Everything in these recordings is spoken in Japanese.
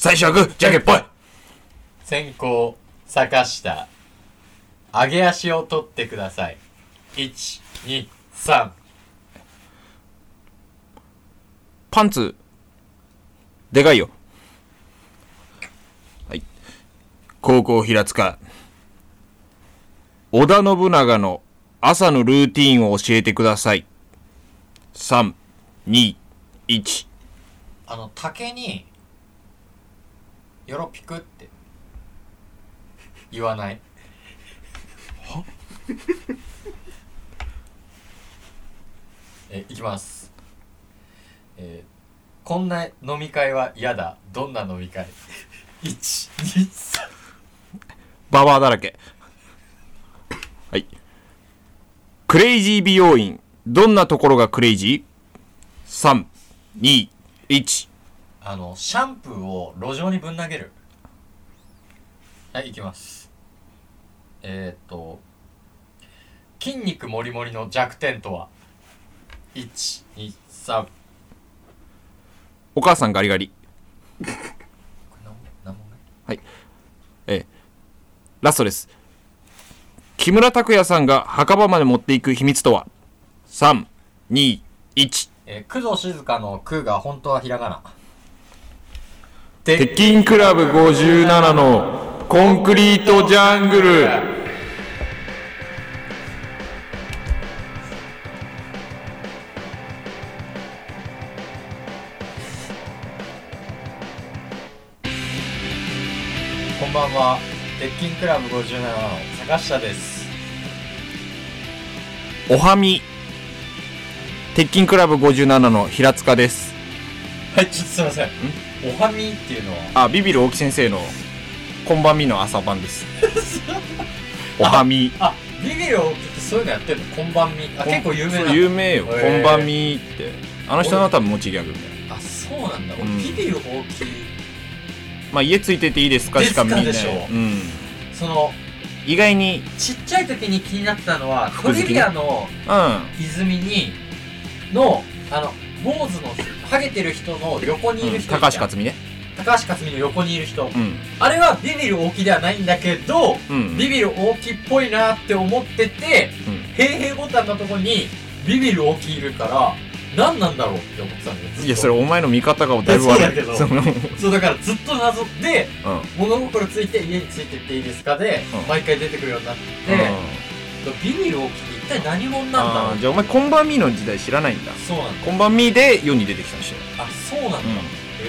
最初はグーじゃんけんぽい先行坂下上げ足を取ってください。123パンツでかいよ。はい。高校平塚。織田信長の朝のルーティンを教えてください。321あの竹に「よろぴく」って。言わない。は？えいきます。えーこんな飲み会は嫌だ。どんな飲み会？123ババアだらけ。はい。クレイジー美容院。どんなところがクレイジー ?321 あのシャンプーを路上にぶん投げる。はいいきます。えー、っと筋肉もりもりの弱点とは？123お母さんガリガリ。これ何何問目？ラストです。木村拓哉さんが墓場まで持っていく秘密とは？321えー、工藤静香の「空」が本当はひらがな鉄筋クラブ57のコンクリートジャングル。こんばんは。鉄筋クラブ57の坂下です。おはみ。鉄筋クラブ57の平塚です。はいちょっとすいません？おはみっていうのは？あビビる大木先生のこんばんみの朝晩です。おはみ。あビビる大きってそういうのやってるの？こんばんみあ結構有名な。有名よ、こんばんみって。あの人の多分持ちギャグみたいな。あそうなんだ、俺うん。ビビる大きいまあ家ついてていいですかしか見ない。でしょ。うん。その意外にちっちゃい時に気になってたのはトリビアのうん。泉にのあの坊主のハゲてる人の横にいる人、高橋克実ね。高橋克実の横にいる人、うん。あれはビビる大きではないんだけど、うん。ビビる大きっぽいなって思っててうん。平平ボタンのとこにビビる大きいるから何なんだろうって思ってたんだよずっと。いやそれお前の見方がだいぶ悪い。そうだけど。その。うだからずっと謎で物心ついて家についてっていいですかで、うん。毎回出てくるようになって、ビビる大きって一体何者なんだろう？じゃあお前こんばんみの時代知らないんだ。そうなんだ。こんばんみで世に出てきたんでしょあそうなんだ、へ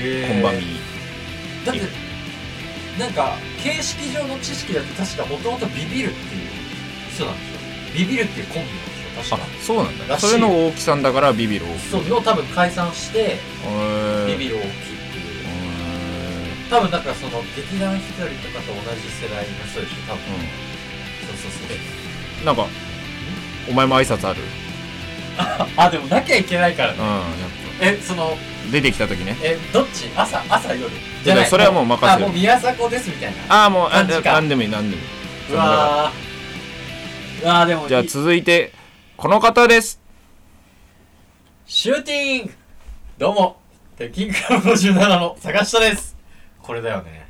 えこんばんみだってなんか形式上の知識だと確かもともとビビるっていう人なんでしょビビるっていうコンビなんでしょあ確か。そうなんだ。らしい。それの大きさんだからビビる大きい。そうの多分解散してビビる大きいっていう。多分だからその劇団ひとりとかと同じ世代の人でしょ多分。うそうそうそう。んなんかお前も挨拶ある？あでもなきゃいけないからね。うんやっえそのぱ出てきた時ね。えどっち？朝朝夜？い。やそれはもう任せる。あもう宮迫ですみたいなああもうあ感じか。なんでもいいなんでもいい。うわー。うわーでもじゃあい続いてこの方です。シューティング。どうも。鉄筋クラブ57の坂下です。これだよね。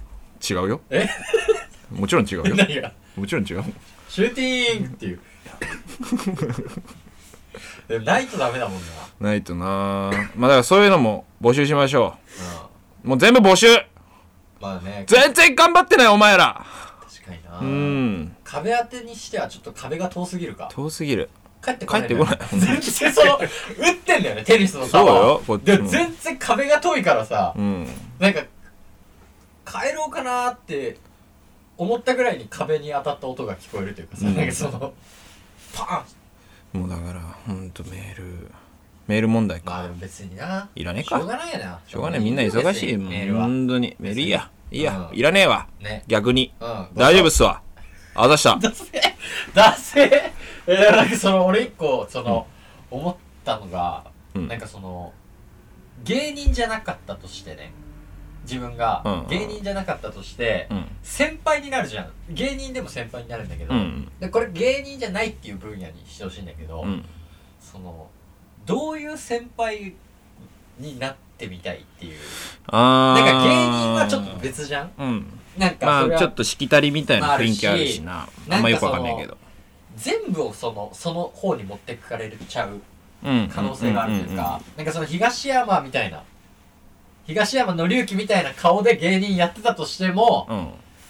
違うよ。え？もちろん違うよ。何が？もちろん違う。シューティングっていうでもないとダメだもんな。ないとな。まあだからそういうのも募集しましょう。もう全部募集。まあね。全然頑張ってないお前ら。確かにな。うん。壁当てにしてはちょっと壁が遠すぎるか。遠すぎる。帰ってこない帰ってこない。全然その打ってんだよねテニスの球そうよこっちでも全然壁が遠いからさうん。なんか帰ろうかなーって思ったぐらいに壁に当たった音が聞こえるというかさ、うん。なんかそのパーン。もうだからほんとメール。メール問題か。まあ別にな。いらねえか。しょうがないよな。しょうがない。みんな忙しい。もんメールは本当に。メールいいや。いいや。うん。いらねえわ。ね。逆に。うん。大丈夫っすわ。あざした。だせだせえー、なんかその俺一個その、思ったのが、うん。なんかその芸人じゃなかったとしてね自分がうん芸人じゃなかったとして、うん。先輩になるじゃん。芸人でも先輩になるんだけど、うんでこれ芸人じゃないっていう分野にしてほしいんだけど、うん。そのどういう先輩になっってみたいっていう。なんか芸人はちょっと別じゃん？うん。なんかまあちょっとしきたりみたいな雰囲気あるしな。まあんまよくわかんないけど。全部をそのその方に持ってくかれちゃううん。可能性があるというか、なんかその東山みたいな東山紀之みたいな顔で芸人やってたとしてもうん。うん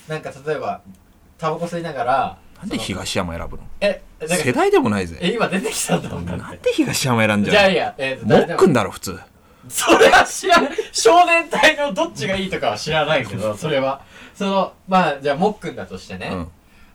なんか例えばタバコ吸いながらなんで東山選ぶの？えなんか世代でもないぜ。え今出てきたんだもんだってなんで東山選んじゃうじゃあいいやえーとのも誰でも。っくんだろ普通。それは知らない少年隊のどっちがいいとかは知らないけどそれは。そのまあじゃあもっくんだとしてね、うん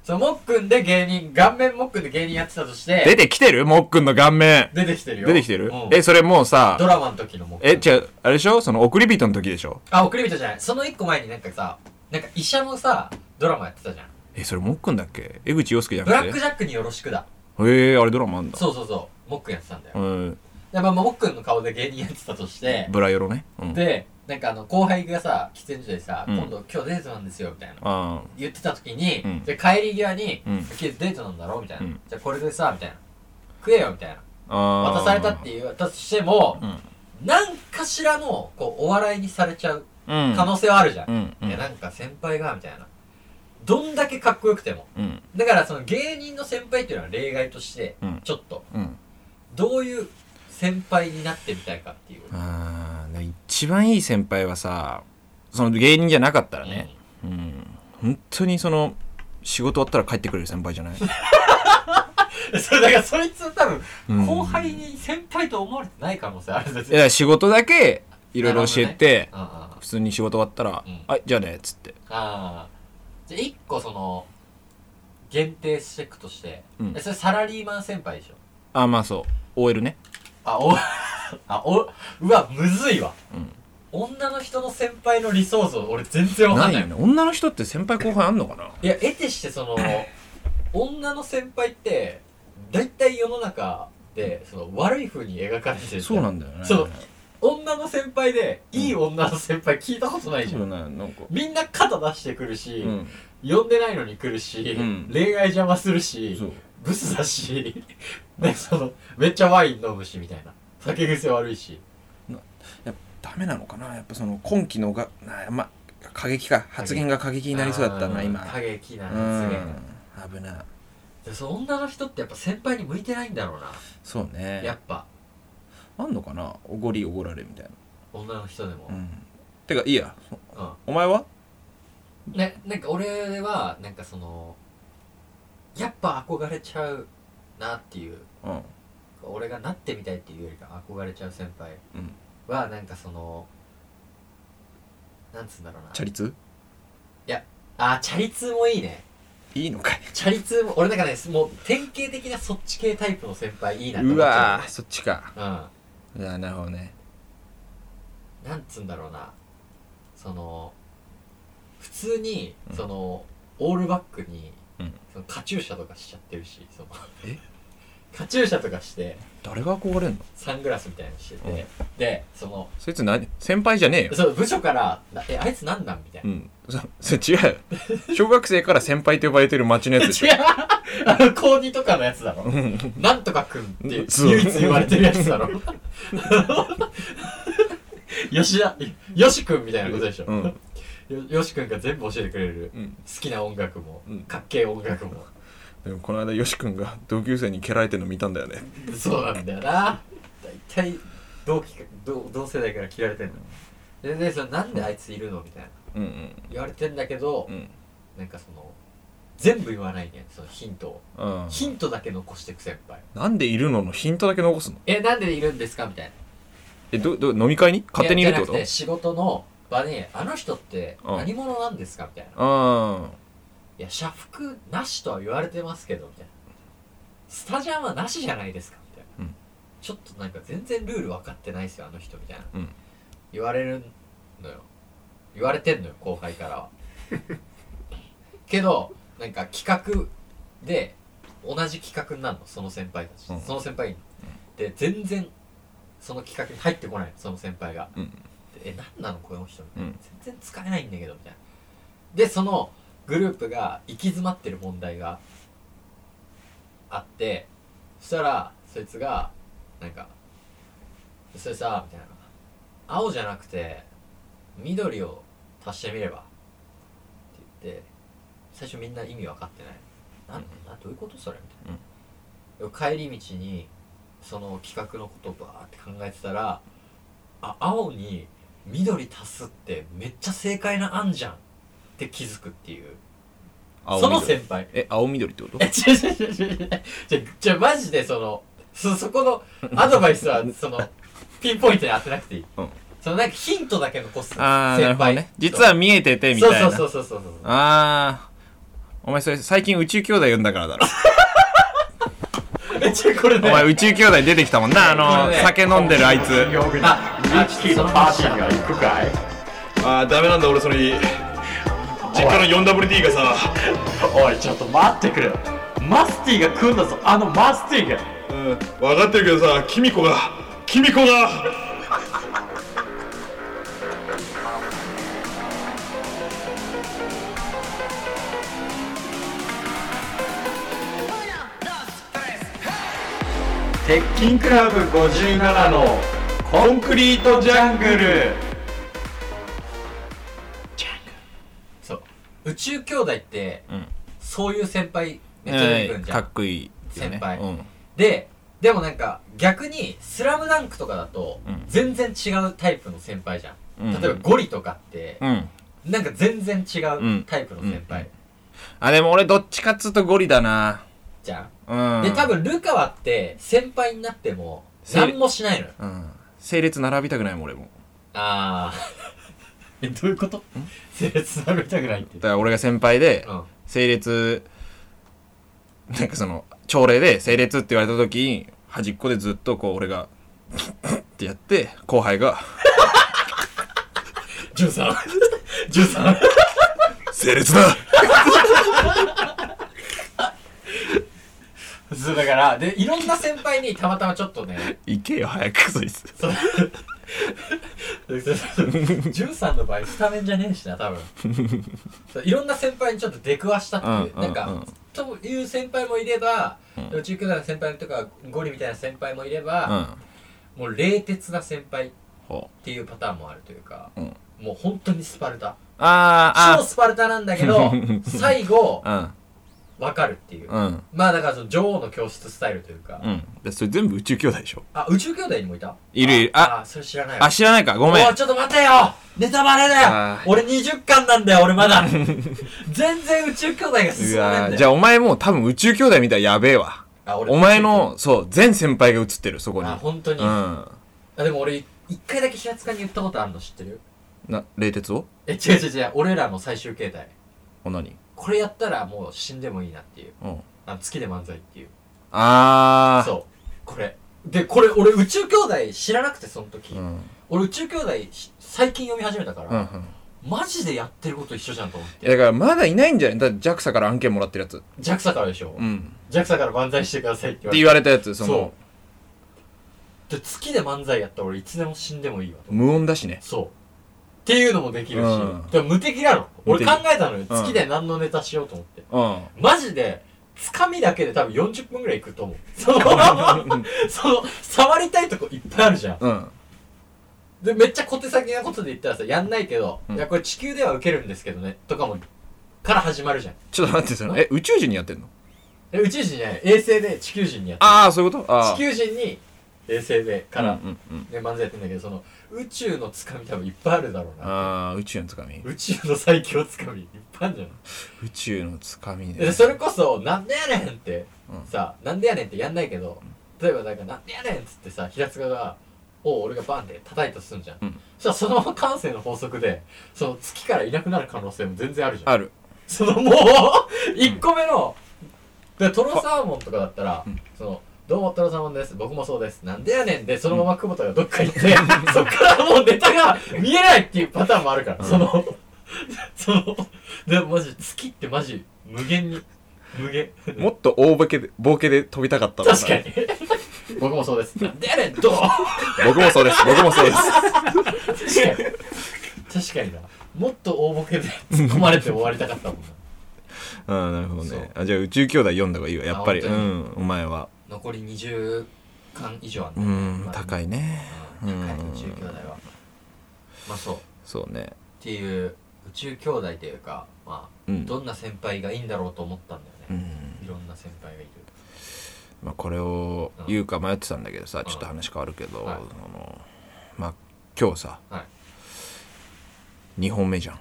そのもっくんで芸人顔面もっくんで芸人やってたとして出てきてる？もっくんの顔面。出てきてるよ。出てきてる？うん。えそれもうさドラマの時のもっくんえ違うあれでしょ？その送り人の時でしょ？あ送り人じゃない。その一個前になんかさなんか医者のさドラマやってたじゃん。えそれもっくんだっけ？江口洋介じゃブラックジャックによろしくだ。へえあれドラマあんだ。そうそうそう。もっくんやってたんだよ、うんでまあもっくんの顔で芸人やってたとしてブラヨロね。うん。でなんかあの後輩がさ喫煙所でさ、うん。今度今日デートなんですよみたいなあ言ってた時に、うん。で帰り際に、うん今日デートなんだろ？みたいな、うん。じゃあこれでさみたいな。食えよみたいな。あ渡されたって言われたとしても、うん。何かしらのこうお笑いにされちゃううん。可能性はあるじゃん、うん。うん。いやなんか先輩がみたいな。どんだけかっこよくても。うん。だからその芸人の先輩っていうのは例外としてうん。ちょっと。うん。どういう先輩になってみたいかっていう、あー一番いい先輩はさその芸人じゃなかったらね。うん。本当にその仕事終わったら帰ってくれる先輩じゃない？うんそれだからそいつ多分うん。後輩に先輩と思われてない可能性ある。んですいや仕事だけいろいろ教えて、あああ。普通に仕事終わったら「うん。はいじゃあね」っつって。ああ。じゃあ一個その限定していくとして、うん。えそれサラリーマン先輩でしょ？あまあそう。OL ねあお あおうわむずいわ。うん。女の人の先輩の理想像俺全然わかんない。よね。女の人って先輩後輩あんのかな？いや得てしてその 女の先輩って大体世の中でその悪い風に描かれてるそうなんだだよね。そう女の先輩でいい女の先輩聞いたことないじゃん、そうねなんか。みんな肩出してくるし、うん。呼んでないのに来るし、うん。恋愛邪魔するしそうブスだしねそのめっちゃワイン飲むしみたいな。酒癖悪いし。やっぱダメなのかな？やっぱその今期のがなまあ過激か発言が過激。になりそうだったな今。過激なう発言。ん。危な。いでその女の人ってやっぱ先輩に向いてないんだろうな、そうね。やっぱ。あんのかな？おごりおごられみたいな。女の人でも、うん。てかいいやうん。お前は？ね、なんか俺はなんかそのやっぱ憧れちゃうなっていう。うん。俺がなってみたいっていうよりか憧れちゃう先輩。うん。はなんかそのなんつうんだろうな。チャリ通？あチャリ通もいいね。いいのかい。チャリ通も俺なんかねもう典型的なそっち系タイプの先輩いいなって思っちゃう。わそっちか。うん。いやなるほどね。なんつうんだろうな。その普通にうん。その、オールバックに、うんそのカチューシャとかしちゃってるしその。え？カチューシャとかして誰が憧れんの？サングラスみたいなのしてて、でその。そいつ何？先輩じゃねえよ。そう部署からな「えあいつなんなん?」みたいうな、ん。そそれ違うよ。小学生から先輩と呼ばれてる町のやつでしょ。違う。あの高2とかのやつだろ。うん。なんとかくんってそう唯一言われてるやつだろ。吉田よしくんみたいなことでしょ、うんよよしくんが全部教えてくれる。うん。好きな音楽も、うん。かっけえ音楽も。でもこの間よし君が同級生に蹴られてるの見たんだよね。そうなんだよな。大体同期か同同世代から切られてんの。ででそのなんであいついるのみたいな。うん言われてんだけど、うん。なんかその全部言わないねそのヒントを、うん。うんヒントだけ残してく先輩。なんでいるののヒントだけ残すの？えなんでいるんですか？みたいな。えどど飲み会に？勝手にいるってこと？仕事の場にあの人ってうん。何者なんですかみたいな。うん。いや社服なしとは言われてますけどみたいな。スタジャンはなしじゃないですかみたいな、うん。ちょっとなんか全然ルール分かってないですよあの人みたいな、うん。言われるのよ。言われてんのよ後輩からは。けどなんか企画で同じ企画になるのその先輩たち、うん。その先輩に、で全然その企画に入ってこないのその先輩が。うん。でえ何なのこの人みたいな、うん。全然使えないんだけどみたいな。でそのグループが行き詰まってる問題があってそしたらそいつがなんか「それさ」みたいな。青じゃなくて緑を足してみればって言って最初みんな意味分かってない。なんなどういうことそれみたいな、帰り道にその企画のことバーって考えてたらあ青に緑足すってめっちゃ正解な案じゃんって気づくっていう。青その緑。先輩。え青緑ってこと？え違う違う違う違う違うじゃじゃマジでそのそそこのアドバイスはそのピンポイントに当てなくていい、うん。そのなんかヒントだけ残すああなるほどね。実は見えててみたいな。そうそうそうそうそう。そうああお前それ最近宇宙兄弟読んだからだろ。これね。お前宇宙兄弟出てきたもんな。あのこれね。酒飲んでるあいつ。あリッキーのパーティーが行くかい？あーダメなんだ俺それ実家の 4WD がさ。おいちょっと待ってくれマスティが来んだぞ。あのマスティが。うん分かってるけどさキミコが。キミコが。鉄筋クラブ57のコンクリートジャングル。そう。宇宙兄弟って、うん。そういう先輩めっちゃ出てくるんじゃん、かっこいいね。先輩。うん。ででもなんか逆に「スラムダンクとかだとうん。全然違うタイプの先輩じゃん、うん。例えばゴリとかってうん。なんか全然違うタイプの先輩、あでも俺どっちかっつうとゴリだな。じゃうん。んで多分ルカワって先輩になってもせ何もしないのよ。うん整列並びたくないもん俺も。ああえどういうこと？整列並べたくないって。だから俺が先輩でうん。整列なんかその朝礼で整列って言われた時に端っこでずっとこう俺がってやって後輩が。13 13「整列 だ! そうだからでいろんな先輩にたまたまちょっとね」行けよ早くそいつ。そう。13の場合スタメンじゃねえしな多分。そういろんな先輩にちょっと出くわしたっていう、うんうんなんか、うんという先輩もいれば、うん。宇宙兄弟の先輩とかゴリみたいな先輩もいれうば、ん。もう冷徹な先輩っほていうパターンもあるというか、うん。もう本当にスパルタ。あー超スパルタなんだけど 最後あ分かるっていう、うん。うんまあだからその女王の教室スタイルというか、うん。でそれ全部宇宙兄弟でしょ。あ宇宙兄弟にもいた？いる。いるあああそれ知らないわ。あ知らないか。ごめん。おいちょっと待てよ。ネタバレだよ。俺20巻なんだよ俺まだ。全然宇宙兄弟が進んだよ。わー。じゃあお前もう多分宇宙兄弟みたいやべえわ。あ俺お前のそう全先輩が映ってるそこに。あ本当に、うん。あでも俺一回だけ平塚に言ったことあるの知ってる？な冷徹を？え違う違う違う。俺らの最終形態。お何？これやったらもう死んでもいいなっていう。うん。あの月で漫才っていう。ああそう。これ。でこれ俺宇宙兄弟知らなくてその時、うん。俺宇宙兄弟し最近読み始めたから、うんうん。マジでやってること一緒じゃんと思っいてやだからまだいないんじゃない？だって JAXA から案件もらってるやつ。JAXA からでしょ、うん。JAXA から漫才してくださいって言われて。って言われたやつその。で月で漫才やったら俺いつでも死んでもいいわと無音だしね。そうっていうのもできるし、うん。でも無敵なの俺考えたのよ、月で何のネタしようと思って。うん。マジでつかみだけで多分40分ぐらいいくと思う。その その触りたいとこいっぱいあるじゃん。うん。でめっちゃ小手先なことで言ったらさやんないけど、うん。いやこれ地球では受けるんですけどね。とかもから始まるじゃん。ちょっと待ってそのえ宇宙人にやってんの？え宇宙人じゃない。衛星で地球人にやってる。ああそういうこと？ああ地球人に衛星でから、うんうんうん。ね、漫才やってんだけどその宇宙のつかみ多分いっぱいあるだろうなああ宇宙のつかみ。宇宙の最強つかみ。いっぱいあるんじゃない。宇宙のつかみね。でそれこそ「なんでやねん!」って、うん。さ「なんでやねん!」ってやんないけど例えばなんか「なんでやねん!」っつってさ平塚が「おう俺がバンって叩いたとすんじゃん、うん。そしたらそのまま感性の法則でその月からいなくなる可能性も全然あるじゃん。ある。そのもう1個目のでトロサーモンとかだったら、うん。そのどうもトロサーモンです。僕もそうです。なんでやねんでそのまま久保田がどっか行って、そっからもうネタが見えないっていうパターンもあるから、うん。その そのでもマジ月ってマジ無限に無限。もっと大ボケでボケで飛びたかったわ確かに。僕もそうです。なんでやねんどう？僕もそうです。僕もそうです。確かに。確かにな。もっと大ボケで突っ込まれて終わりたかったもんな。うん。なるほどね。あじゃあ宇宙兄弟読んだ方がいいわやっぱり。うん。お前は残り20巻以上あんうだよん高いね。うん高いうん宇宙兄弟は。まあそう。っそうね。ていう宇宙兄弟というかまあ、うん。どんな先輩がいいんだろうと思ったんだよね、うん。いろんな先輩がいる。まあこれを言うか迷ってたんだけどさちょっと話変わるけど、はい。あのまあ今日さ、はい。2本目じゃん。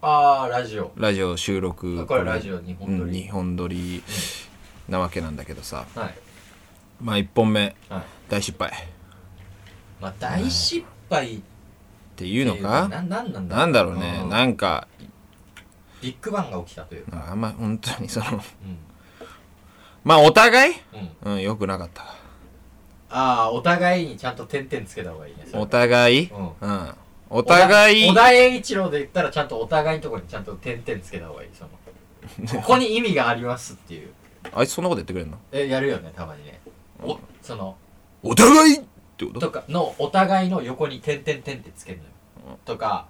ああラジオ。ラジオ収録あこれラジオ2本撮り、うん二本撮りなわけなんだけどさ。はい。まあ1本目。はい。大失敗。っまあ大失敗。っていうのか？ななんなんだなんだろうね。ん。なんかビッグバンが起きたというか。あんま本当にそのうん。まあお互い？うん。うんよくなかった。ああお互いにちゃんと点々つけた方がいいね。それお互い？うん。うん。お互い？小田栄一郎で言ったらちゃんとお互いのところにちゃんと点々つけた方がいい。その。ここに意味がありますっていうあいつそんなことやってくれんの？えやるよねたまにね。おそのお互いってこと？とかのお互いの横に点々点ってつけるのよ。とか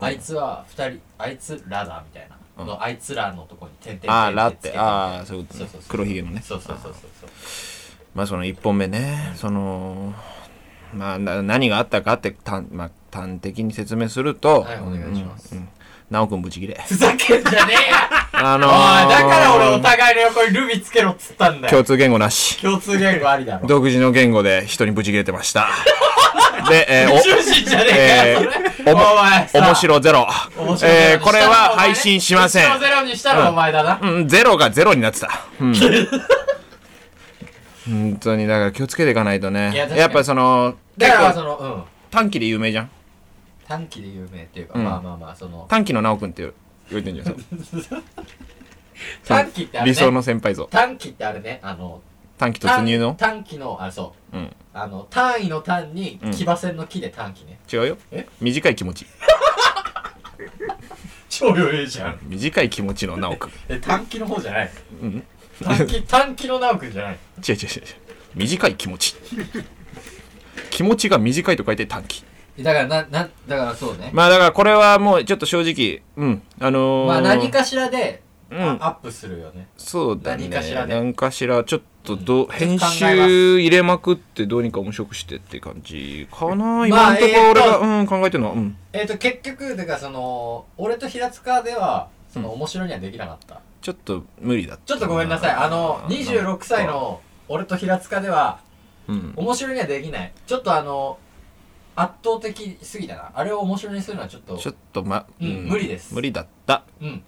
うん。あいつは二人あいつらだみたいな。うん。のあいつらのとこに点々あーらって点ってつけてみたいなああそういうことね。そうそうそう黒ひげのね。そうそうそうそうそう。まあその1本目ね。そのまあな何があったかって端,、まあ、端的に説明するとはいお願いします。うんうん直くんブチギレ。ふざけんじゃねえよ。あのおいー、だから俺お互いの横にルビつけろっつったんだよ。共通言語なし。共通言語ありだろ。独自の言語で人にブチギレてました。で、えー宇宙人じゃねえかよそれ。お前さ。面白ゼロ。えー、これは配信しません。面白ゼロにしたらお前だな。うん、ゼロがゼロになってた。うん。本当に、だから気をつけていかないとね。いやっぱその、だからそのうん。短期で有名じゃん。短期で有名っていうかうんまあまあまあその短期の直くんって言われてんじゃん。そう 短期ってあれ理想ねの先輩像。短期ってあれねあの短期突入の？短短期のあそううん。あの単位の単にうん騎馬戦の木で短期ね違うよえ？短い気持ち。超余裕じゃん短い気持ちの直くん。え短期の方じゃないうん。短期 短期の直くんじゃない違う違う違う違う。短い気持ち。気持ちが短いと書いて短期。だからななだからそうね。まあだからこれはもうちょっと正直、うん。あのー、まあ何かしらでうん。あアップするよね。そうだね。何かしらで。何かしらちょっとどう、うん。編集入れまくってどうにか面白くしてって感じかなまあ今のとこ俺が、うん考えてるのはうん。えっと結局だからその俺と平塚ではその面白いにはできなかった。ちょっと無理だったちょっとごめんなさい。あの26歳の俺と平塚ではうん。面白いにはできない。ちょっとあの圧倒的すぎたな。あれを面白いにするのはちょっとちょっとま、うん無理です。無理だった。うん。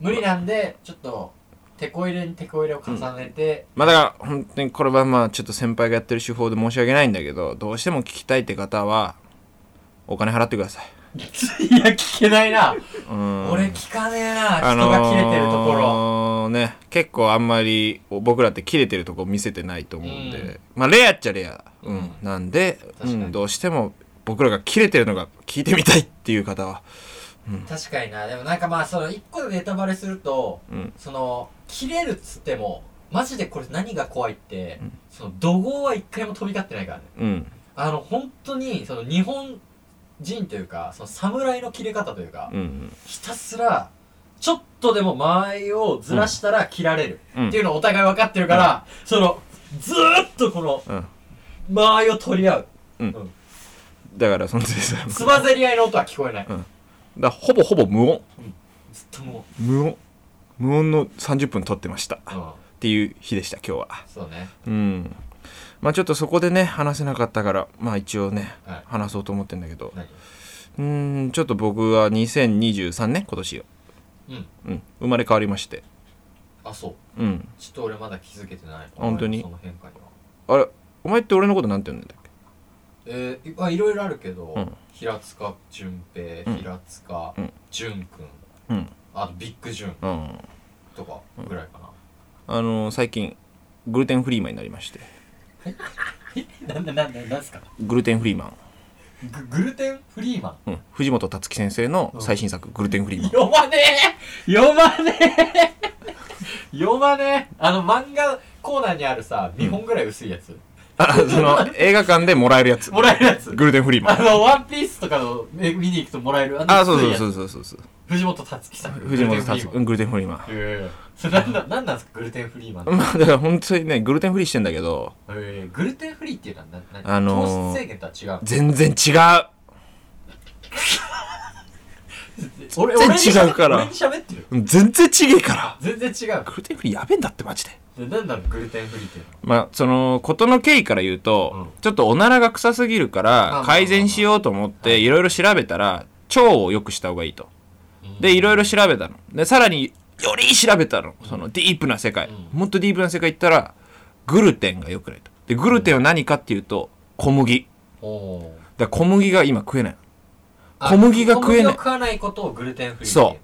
無理なんでちょっと手こ入れに手こ入れを重ねて、まあだから本当にこれはまあちょっと先輩がやってる手法で申し訳ないんだけどどうしても聞きたいって方はお金払ってください。いや聞けないな、うん。俺聞かねえな。人が切れてるところ、ろね結構あんまり僕らって切れてるとこ見せてないと思うんで、うん。まあレアっちゃレア、うん。うん。なんで、うん、どうしても僕らが切れてるのが聞いてみたいっていう方は、確かにな。でもなんかまあその一個でネタバレするとうん、その切れるっつってもマジでこれ何が怖いって、うん。その怒号は一回も飛び交ってないからね。うん、あの本当にその日本人というかその侍の切れ方というか、うん、ひたすらちょっとでも間合いをずらしたら切られる、うん。っていうのをお互い分かってるから、そのずーっとこのうん。間合いを取り合うだからそのさ、つばぜり合いの音は聞こえない、うん。だほぼほぼ無音、ずっとも無音、無音の30分撮ってました。っう、うん、ていう日でした今日は。そうね。うん。まあちょっとそこでね話せなかったからまあ一応ね、はい。話そうと思ってんだけど。何うーんちょっと僕は2023年今年ようん。うん。生まれ変わりまして。あそう。うん。ちょっと俺まだ気づけてない。本当に？その変化にはあれお前って俺のことなんて呼んでんだえー、あいろいろあるけど、うん。平塚淳平、うん。平塚うん。淳くんうん。あとビッグ淳うん。とかぐらいかあのー最近グルテンフリーマンになりまして。な、なんでなんでなんすか？グルテンフリーマン、ググルテンフリーマン？うん、藤本達樹先生の最新作、グルテンフリーマン。読まねえ！読まねえ！読まねえ！あの漫画コーナーにあるさ2本ぐらい薄いやつ、あ その映画館でもらえるやつ。もらえるやつ。グルテンフリーマンあのワンピースとかのえ見に行くともらえる。あのあそうそうそうそうそう。そう藤本達樹さん藤本達樹。うんグルテンフリーマン。ええ。それなんだなんなんですかグルテンフリーマンまあだから本当にねグルテンフリーしてんだけど。えー、グルテンフリーっていうのはなな、あのー糖質制限とは違う。全然違う。俺全然違うから。全然違えから。全然違う。グルテンフリーやべえんだってマジででなんだグルテンフリーっていうのまあその事の経緯から言うと、うん。ちょっとおならが臭すぎるから改善しようと思ってい。ろいろ調べたら腸を良くした方がいいと。でいろいろ調べたの。でさらにより調べたの。そのディープな世界、うもっとディープな世界行ったらグルテンが良くないと。でグルテンは何かっていうと小麦。だから小麦が今食えないー小麦が食えない。小麦を食わないことをグルテンフリーそ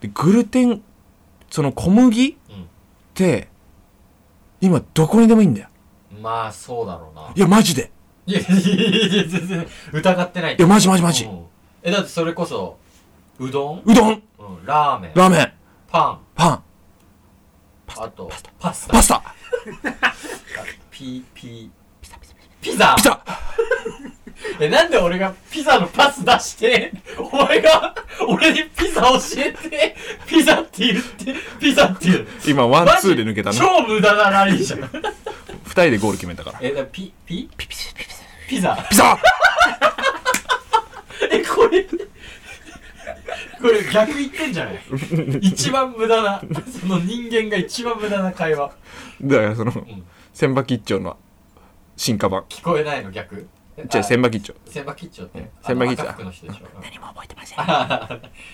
う。でグルテンその小麦ってって今どこにでもいいんだよ。うんまあそうだろうな。いやマジで。いやいやいや全然疑ってない。いやマジマジマジ。うん。えだってそれこそうどん、うどん。うん、ラーメン。ラーメン。パン。パン。あとパスタ。パスタ。ピピピザ。ピザえなんで俺がピザのパス出してお前が俺にピザ教えてピザって言ってピザって言う。今ワンツーで抜けたな。超無駄なラリーじゃん。二人でゴール決めたから。えだピピ？ピピピザ。ピザ。えこれこれ逆言ってんじゃない？一番無駄なその人間が一番無駄な会話。だからそのん。千葉吉兆の進化版聞こえないの逆じゃあ千葉吉兆。千葉吉兆って。千葉吉兆。あの赤服の人でしょ。何も覚えてません。あ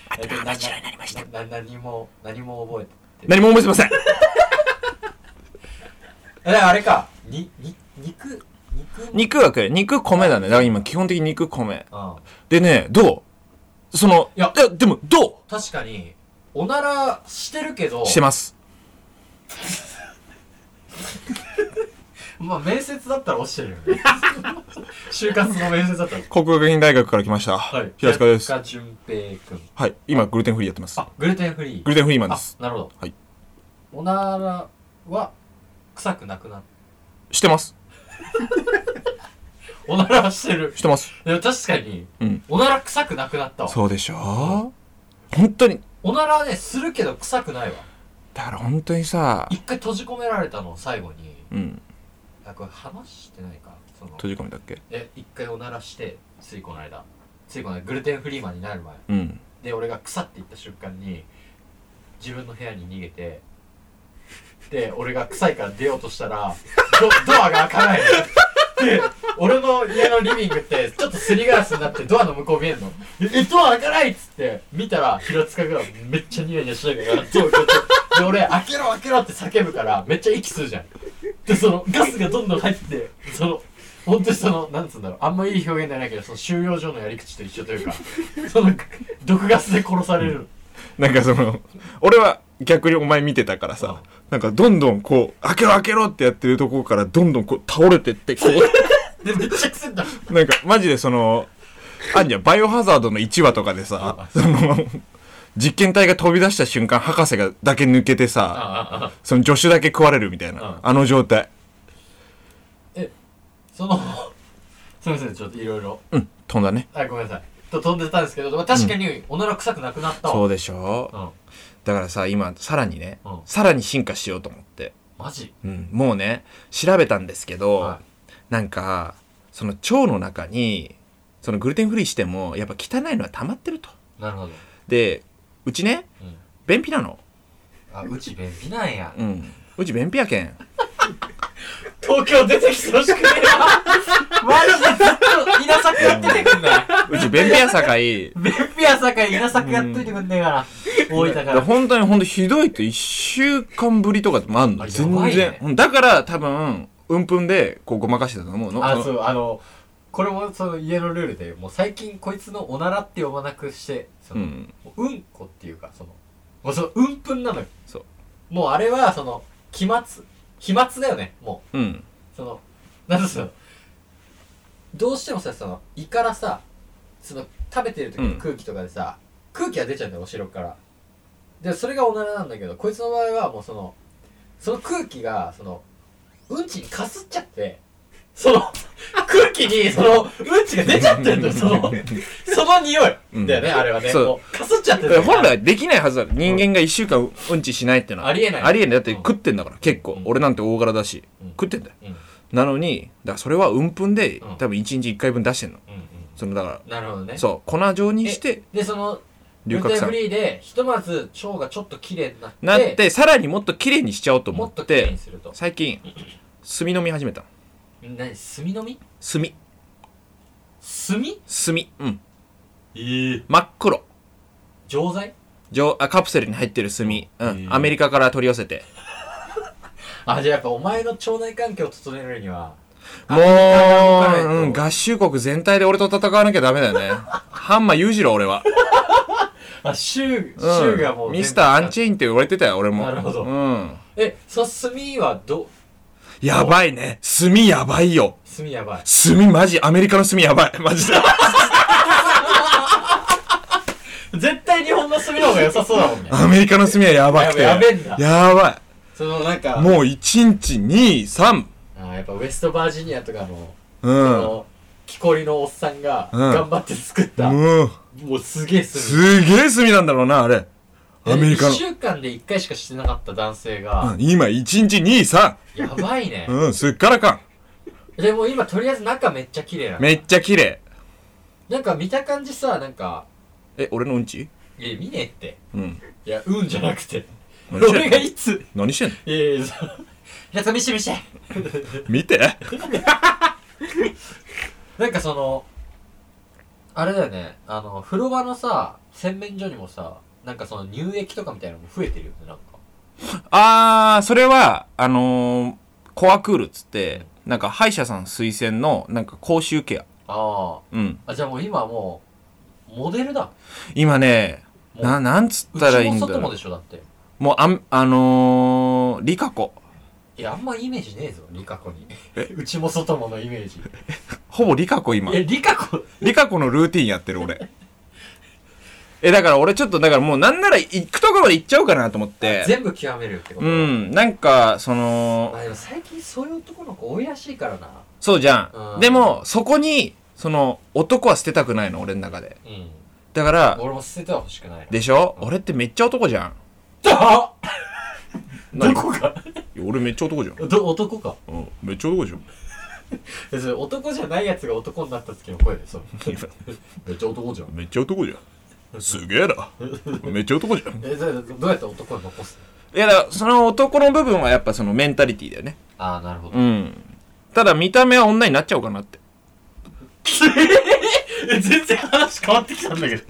頭が真っ白になりました？な何も何も覚えて何も覚えてません。えあれか。にに肉肉？肉は食え肉米だねだから今基本的に肉米。あでねどう？そのいや。でもど確かにおならしてるけど。うしてます まあ面接だったら落ちてるよね。就活の面接だったら。国学院大学から来ました。はい。平塚です。平塚淳平君。はい。今グルテンフリーやってます。あグルテンフリー。グルテンフリーマンであすなるほど。はい。おならは臭くなくなっしてます。おならはしてる。してます。でも確かに。うん。おなら臭くなくなったわ。そうでしょ？本当に。おならはねするけど臭くないわ。だから本当にさ。一回閉じ込められたの最後に。うんあこれ話してないか。その閉じ込めたっけ？え一回おならしてついこの間。ついこの間グルテンフリーマンになる前。うん。で俺が腐って言った瞬間に自分の部屋に逃げてで俺が臭いから出ようとしたらドドアが開かないの。で俺の家のリビングってちょっとすりガラスになってドアの向こう見えんの。えドア開かないっつって見たら平塚がめっちゃニヤニヤしながらドアこうやってで俺開けろ開けろって叫ぶからめっちゃ息するじゃん。でそのガスがどんどん入ってその本当にそのなんつうんだろう。あんまいい表現じゃないけどその収容所のやり口と一緒というかその毒ガスで殺される、なんかその俺は逆にお前見てたからさなんかどんどんこう開けろ開けろってやってるところからどんどんこう倒れてってこう。でめっちゃくせんだなんかマジでそのあんじゃん。バイオハザードの1話とかでさその実験体が飛び出した瞬間博士がだけ抜けてさその助手だけ食われるみたいうん。なあの状態。その すみませんちょっといろいろうん飛んだね。あごめんなさい。と飛んでたんですけど、まあ、確かにおなら臭くなくなった。わ、そうでしょ。うん。だからさ今さらにねうん。さらに進化しようと思って。マジ？うんもうね調べたんですけど、はなんかその腸の中にそのグルテンフリーしてもやっぱ汚いのは溜まってると。なるほど、でうちねうん、便秘なの。あうち便秘なんや。うん。うち便秘やけん。東京出てきてほしくねえわマジでずっと稲作やっててくんな。ようち便秘やさかい。便秘やさかい稲作やっといてくんねえから。大分かだから。ら本当に本当ひどいと1週間ぶりとかもあんの。あや全ばいね。然、だから多分うんぷんでこうごまかしてたと思うの。あその。そうあのこれもその家のルールでもう最近こいつのおならって呼ばなくしてその、うん。うんこっていうかそのもうそのうんぷんなのよ。そう。もうあれはその飛沫飛沫だよねもう。ん。うそのなんだそのどうしてもさその胃からさその食べてる時の空気とかでさ、空気が出ちゃうんだよお城から。でそれがおならなんだけどこいつの場合はもうそのその空気がそのうんちにかすっちゃってその空気にそのうんちが出ちゃってんのよその その匂い。うん。だよね、あれはね。そう。もうかすっちゃってる本来できないはずだ人間が1週間うんちしないってのは。ありえないありえない。だってうん。食ってんだから結構。うん。俺なんて大柄だしうん。食ってんだよ。うん。なのにだからそれはうんぷんでうん。多分1日1回分出してんの。そのだかなるほどね。らそう。粉状にしてでその龍角散。フリーでひとまず腸がちょっと綺麗になってなってさらにもっと綺麗にしちゃおうと思って最近炭飲み始めたの何炭飲み？炭。炭？炭。うん。ええ真っ黒。錠剤？上あカプセルに入ってる炭、うん。ーアメリカから取り寄せて。あじゃあやっぱお前の腸内環境を整えるにはもう、うん、合衆国全体で俺と戦わなきゃダメだよね。ハンマー裕次郎俺は、あ州うん。州がもうミスターアンチェェインって言われてたよ俺も。なるほど。うん、えその炭はどやばいね。炭やばいよ。炭やばい。炭マジアメリカの炭やばい。マジで。絶対日本の炭の方が良さそうだもんね。アメリカの炭はやばくて。やべんだ。やばそのなんかいもう1日23あやっぱウェストバージニアとかのうそんの木こりのおっさんがうん。頑張って作った、うん。もうすげえ炭。すげえ炭なんだろうなあれアメリカ1の週間で1回しかしてなかった男性が。うん、今1日23やばいね。うんすっからかん。でも今とりあえず中めっちゃ綺麗なの。めっちゃ綺麗。なんか見た感じさなんか。え俺のうんち？いや見ねえって。うん。いやうんじゃなくて。俺がいつ？何してんの？いやいやその平田見して見して。見て。なんかそのあれだよね。あの風呂場のさ洗面所にもさなんかその乳液とかみたいなのも増えてるよねなんか。あーそれはあのー、コアクールっつってなんか歯医者さん推薦のなんか口臭ケア。あうん。ああじゃあもう今はもうモデルだ。今ねもうななんつったらいいんだう。ちも外もろうでしょだってもうあんあのー、リカコいやあんまイメージねえぞリカコに。うち も外ものイメージ。ほぼリカコ今。えリカコリカコのルーティンやってる俺 えだから俺ちょっとだからもうなんなら行くところまで行っちゃおうかなと思って。全部極めるってこと？うんなんかそのまあでも最近そういう男の子多いらしいからな。そうじゃうん。んでもそこにその男は捨てたくないの俺の中で。うん。だから俺も捨てては欲しくないな。でしょ？俺ってめっちゃ男じゃん。あ ど何こが？いや俺めっちゃ男じゃん。ど男か？うんめっちゃ男じゃん。えそれ男じゃないやつが男になった時の声でそうめっちゃ男じゃん。めっちゃ男じゃんすげえな。めっちゃ男じゃん。えどうやって男に残すいやだからその男の部分はやっぱそのメンタリティだよね。ああなるほど。うん。ただ見た目は女になっちゃおうかなって。え 全然話変わってきたんだけど。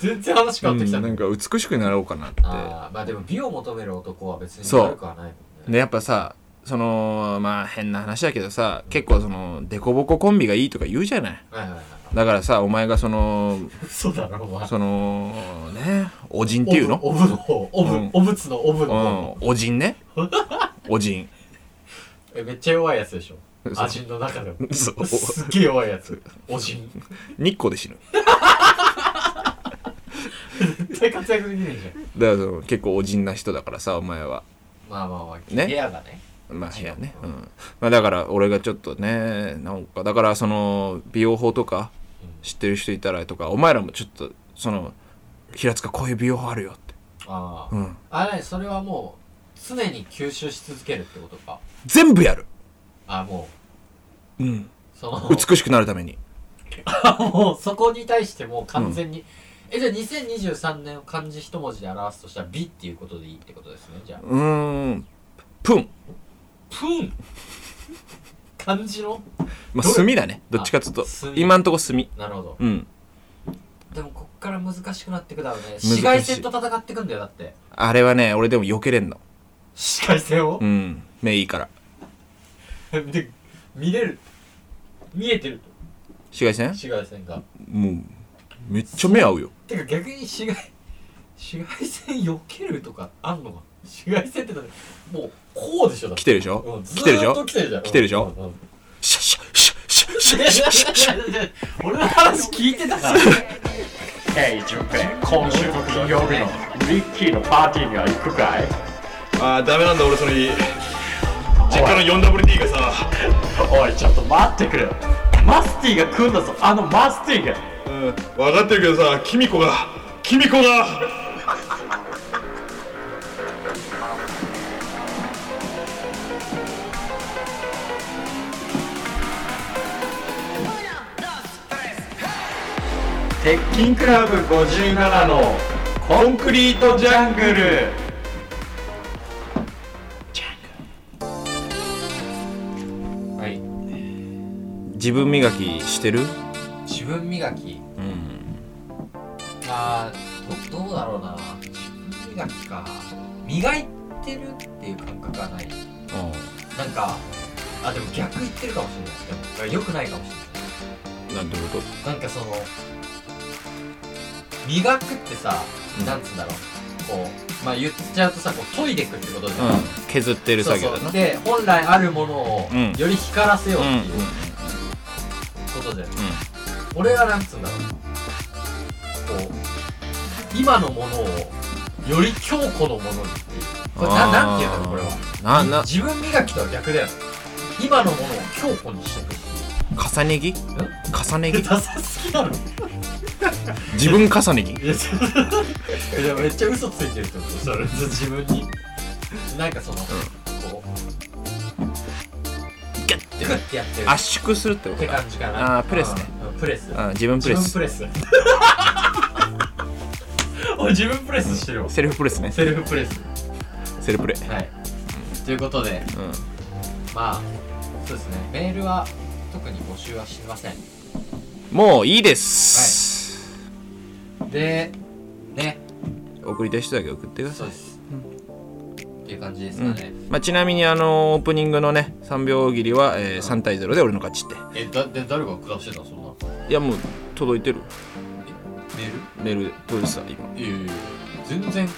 全然話変わってきたうんなんんだけど、か美しくなろうかなって。ああまあでも美を求める男は別にそう悪くはないもんね。でやっぱさそのまあ変な話だけどさ結構そのデコボココンビがいいとか言うじゃない。はいはいはい。だからさお前がその 嘘だろお前。そのねおじんっていうの？オブオブの方オブ、うん。お仏のオブうの方、ん。おじんね？おじん。えめっちゃ弱いやつでしょ？そう。味の中でも。そう。すっげえ弱いやつ。おじん。日光で死ぬ。絶対活躍できないじゃん。だからその結構おじんな人だからさお前は。まあまあまあ、ね？部屋がねまあ部屋ね。うん。まあだから俺がちょっとねなんかだからその美容法とか知ってる人いたらとかお前らもちょっとその平塚こういう美容法あるよって。ああ、うん。あれそれはもう常に吸収し続けるってことか？全部やる。あもう。ん。うその。美しくなるために。もうそこに対してもう完全に、えじゃあ2023年を漢字一文字で表すとしたら美っていうことでいいってことですねじゃあ。うーん。プンプン。漢字の？まあ炭だね。どっちかっつうとあ炭。今んとこ炭。なるほど。うん。でもこっから難しくなってくだろうね。紫外線と戦ってくんだよだって。あれはね俺でも避けれんの。紫外線を？う、ん。目いいから。で見れる。見えてる紫外線？紫外線が。もうめっちゃ目合うよ。てか逆に紫外 紫外線避けるとかあんのか紫外線ってだってもうこうでしょだって。来てるでしょ？うんず来てるでしょ？来てるじゃん。来てるでしょ？うんうん。シャッシャッシャッシャッシャッシャッシャッシャッ俺の話聞いてたからヘイ、ジュンペイ、今週の金曜日のリッキーのパーティーには行くかいあーダメなんだ俺それ実家の 4WD がさおいちょっと待ってくれよマスティが来るんだぞあのマスティがうん分かってるけどさキミコがキミコが鉄筋クラブ57のコンクリートジャングル。はい。自分磨きしてる？自分磨き？うん。まあどどうだろうな。自分磨きか。磨いてるっていう感覚はない。なんかあでも逆言ってるかもしれない。でもよくないかもしれない。なんてこと？なんかその磨くってさ、うん。なんつうんだろう。こうまあ言っちゃうとさこう研いでくってことじゃん、うん。削ってる作業だな。で本来あるものをうん。より光らせようっていうことじゃん、俺はなんつうんだろう。こう今のものをより強固のものにっていう。これななんていうんだろうこれは。なな。自分磨きとは逆だよ。今のものを強固にしていく重ね着？重ね着？ダサすぎだろ自分重ね着いや めっちゃ嘘ついてるってことそれ。自分に。なんかその、こう。ギュッて。グッてやってる。圧縮するってこってとか感じかな。あープレスね。うんプレス。あ自分プレス。自分プレス。俺自分プレスしてるわ。セルフプレスね。セルフプレス。セルプレ。はい。ということでうまあそうですね。メールは特に募集はしてません。んもういいですでね。送りたい人だけ送ってください。うそです、っていう感じですかね、まあ、ちなみにあのオープニングのね3秒切りは、えー3対0で俺の勝ちって。えだで誰が下してたのそんないやもう届いてる。メール？メール届いてた今？いやいやいや全然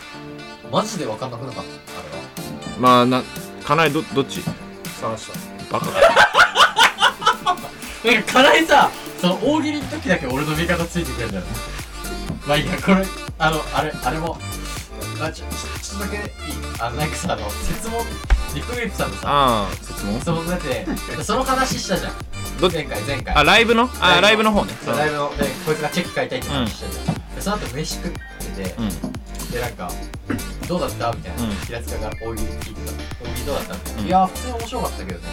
マジで分かんなくなかったあれは。まあなかなりどどっち？探した。バカか。なんか金井さその大喜利の時だけ俺の味方ついてくれるんだよねまあいいやこれあのあれあれもあちょちょっとだけいいあのなんかさあの説問リップグリップさんのさああ。説問？質問出てでその話したじゃん。ど前回前回。あライブの？あライブの。方ね。そう。ライブのでこいつがチェキ書いたいって話したじゃん、でその後飯食ってて、うん。でなんか「どうだった?」みたいな、うん。平塚が大喜利聞いてた大喜利どうだった？みたいな、うん。いや普通に面白かったけどね。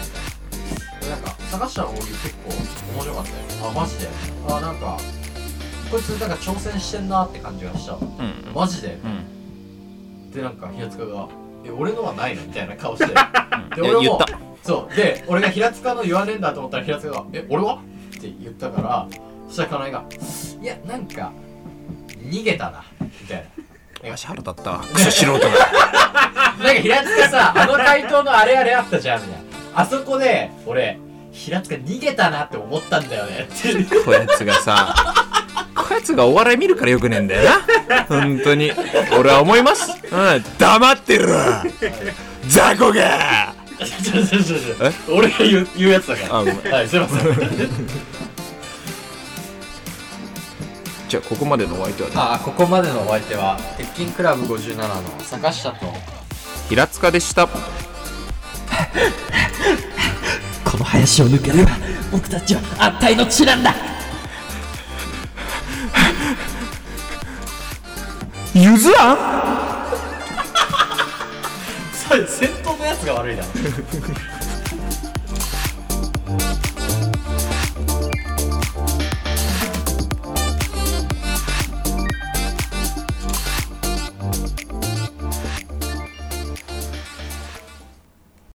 みたいなでなんか坂下の大喜利結構面白かったよ。あマジで？あなんかこいつなんか挑戦してんなって感じがした。わうん。マジで。うん。でなんか平塚が「え俺のはないの?」みたいな顔して。で俺も言った。そう。で俺が平塚の言わねえんだと思ったら平塚が「え俺は?」って言ったからそしたら金井が「いやなんか逃げたな」みたいな。よし腹立ったわ。クソ素人が。なんか平塚さあの回答のあれあれあったじゃんみたいな。あそこで俺平塚逃げたなって思ったんだよねってこやつがさこやつがお笑い見るからよくねえんだよな。本当に。俺は思います。うん。黙ってる。雑魚が俺が言う言うやつだかあごめん。らはいすいません。じゃあここまでのお相手はね？あここまでのお相手は鉄筋クラブ57の坂下と。平塚でした。この林を抜ければ僕たちは安泰の地なんだゆずあん？先頭のやつが悪いな。